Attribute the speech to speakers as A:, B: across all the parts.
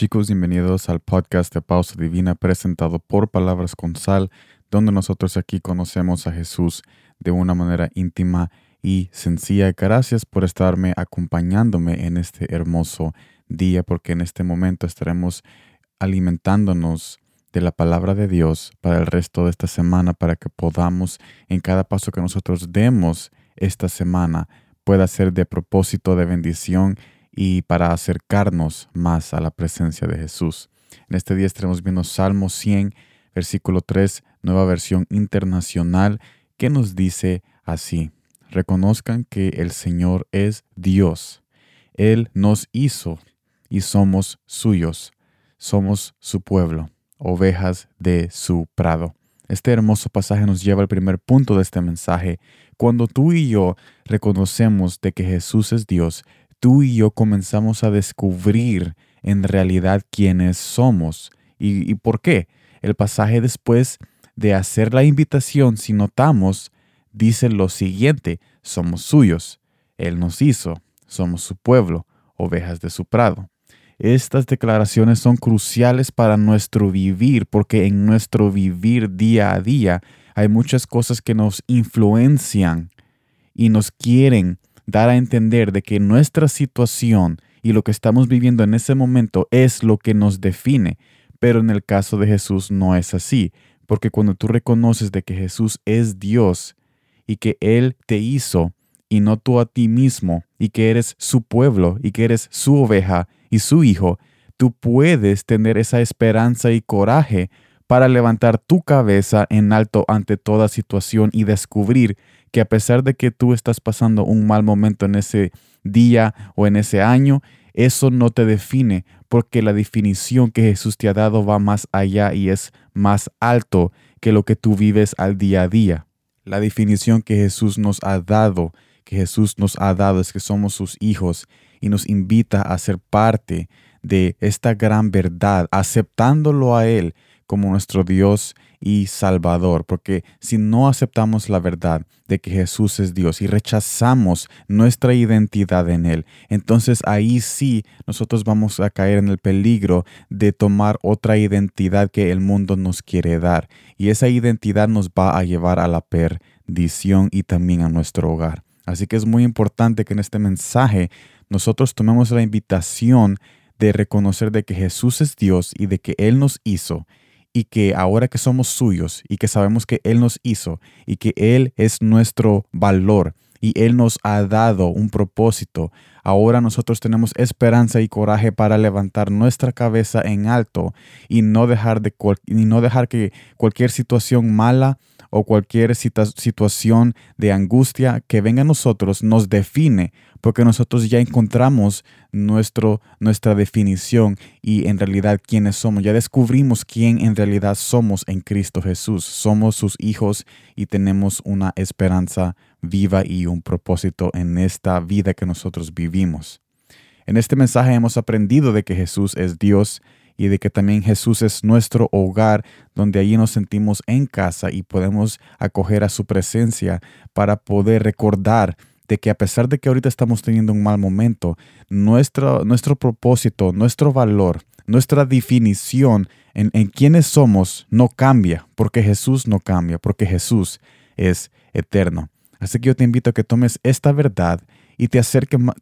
A: chicos, bienvenidos al podcast de Pausa Divina presentado por Palabras con Sal, donde nosotros aquí conocemos a Jesús de una manera íntima y sencilla. Gracias por estarme acompañándome en este hermoso día, porque en este momento estaremos alimentándonos de la palabra de Dios para el resto de esta semana, para que podamos en cada paso que nosotros demos esta semana pueda ser de propósito de bendición y para acercarnos más a la presencia de Jesús. En este día estaremos viendo Salmo 100, versículo 3, nueva versión internacional, que nos dice así, reconozcan que el Señor es Dios. Él nos hizo y somos suyos, somos su pueblo, ovejas de su prado. Este hermoso pasaje nos lleva al primer punto de este mensaje. Cuando tú y yo reconocemos de que Jesús es Dios, tú y yo comenzamos a descubrir en realidad quiénes somos. ¿Y, por qué? El pasaje después de hacer la invitación, si notamos, dice lo siguiente, somos suyos, Él nos hizo, somos su pueblo, ovejas de su prado. Estas declaraciones son cruciales para nuestro vivir, porque en nuestro vivir día a día hay muchas cosas que nos influencian y nos quieren dar a entender de que nuestra situación y lo que estamos viviendo en ese momento es lo que nos define. Pero en el caso de Jesús no es así, porque cuando tú reconoces de que Jesús es Dios y que Él te hizo y no tú a ti mismo, y que eres su pueblo y que eres su oveja y su hijo, tú puedes tener esa esperanza y coraje para levantar tu cabeza en alto ante toda situación y descubrir que a pesar de que tú estás pasando un mal momento en ese día o en ese año, eso no te define porque la definición que Jesús te ha dado va más allá y es más alto que lo que tú vives al día a día. La definición que Jesús nos ha dado, que Jesús nos ha dado es que somos sus hijos y nos invita a ser parte de esta gran verdad, aceptándolo a Él como nuestro Dios y Salvador, porque si no aceptamos la verdad de que Jesús es Dios y rechazamos nuestra identidad en Él, entonces ahí sí nosotros vamos a caer en el peligro de tomar otra identidad que el mundo nos quiere dar. Y esa identidad nos va a llevar a la perdición y también a nuestro hogar. Así que es muy importante que en este mensaje nosotros tomemos la invitación de reconocer de que Jesús es Dios y de que Él nos hizo y que ahora que somos suyos y que sabemos que Él nos hizo y que Él es nuestro valor y Él nos ha dado un propósito, ahora nosotros tenemos esperanza y coraje para levantar nuestra cabeza en alto y no dejar, de y no dejar que cualquier situación mala o cualquier situación de angustia que venga a nosotros nos define, porque nosotros ya encontramos nuestro, nuestra definición y en realidad quiénes somos. Ya descubrimos quién en realidad somos en Cristo Jesús. Somos sus hijos y tenemos una esperanza viva y un propósito en esta vida que nosotros vivimos. En este mensaje hemos aprendido de que Jesús es Dios y de que también Jesús es nuestro hogar, donde allí nos sentimos en casa y podemos acoger a su presencia para poder recordar de que a pesar de que ahorita estamos teniendo un mal momento, nuestro, nuestro propósito, nuestro valor, nuestra definición en, en quiénes somos no cambia, porque Jesús no cambia, porque Jesús es eterno. Así que yo te invito a que tomes esta verdad y te,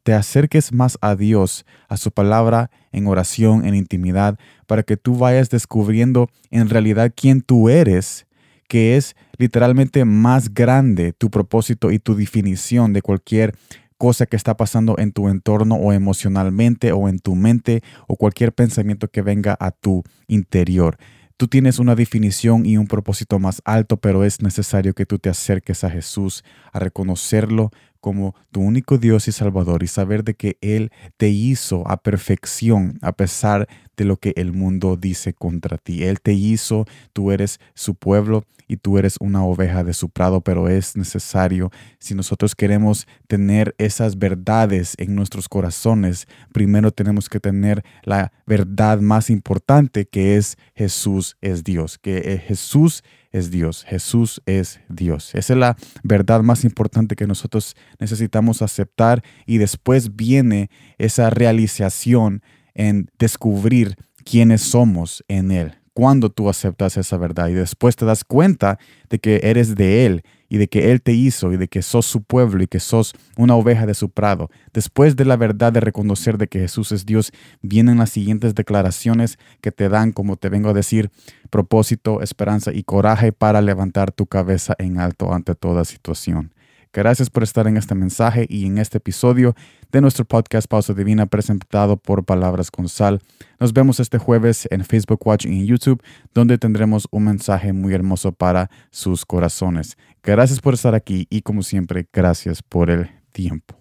A: te acerques más a Dios, a su palabra, en oración, en intimidad, para que tú vayas descubriendo en realidad quién tú eres, que es literalmente más grande tu propósito y tu definición de cualquier cosa que está pasando en tu entorno o emocionalmente o en tu mente o cualquier pensamiento que venga a tu interior. Tú tienes una definición y un propósito más alto, pero es necesario que tú te acerques a Jesús, a reconocerlo como tu único Dios y Salvador y saber de que Él te hizo a perfección a pesar lo que el mundo dice contra ti. Él te hizo, tú eres su pueblo y tú eres una oveja de su prado, pero es necesario, si nosotros queremos tener esas verdades en nuestros corazones, primero tenemos que tener la verdad más importante que es Jesús es Dios, que eh, Jesús es Dios, Jesús es Dios. Esa es la verdad más importante que nosotros necesitamos aceptar y después viene esa realización en descubrir quiénes somos en Él. Cuando tú aceptas esa verdad y después te das cuenta de que eres de Él y de que Él te hizo y de que sos su pueblo y que sos una oveja de su prado. Después de la verdad de reconocer de que Jesús es Dios, vienen las siguientes declaraciones que te dan, como te vengo a decir, propósito, esperanza y coraje para levantar tu cabeza en alto ante toda situación. Gracias por estar en este mensaje y en este episodio de nuestro podcast Pausa Divina presentado por Palabras con Sal. Nos vemos este jueves en Facebook Watch y en YouTube, donde tendremos un mensaje muy hermoso para sus corazones. Gracias por estar aquí y como siempre, gracias por el tiempo.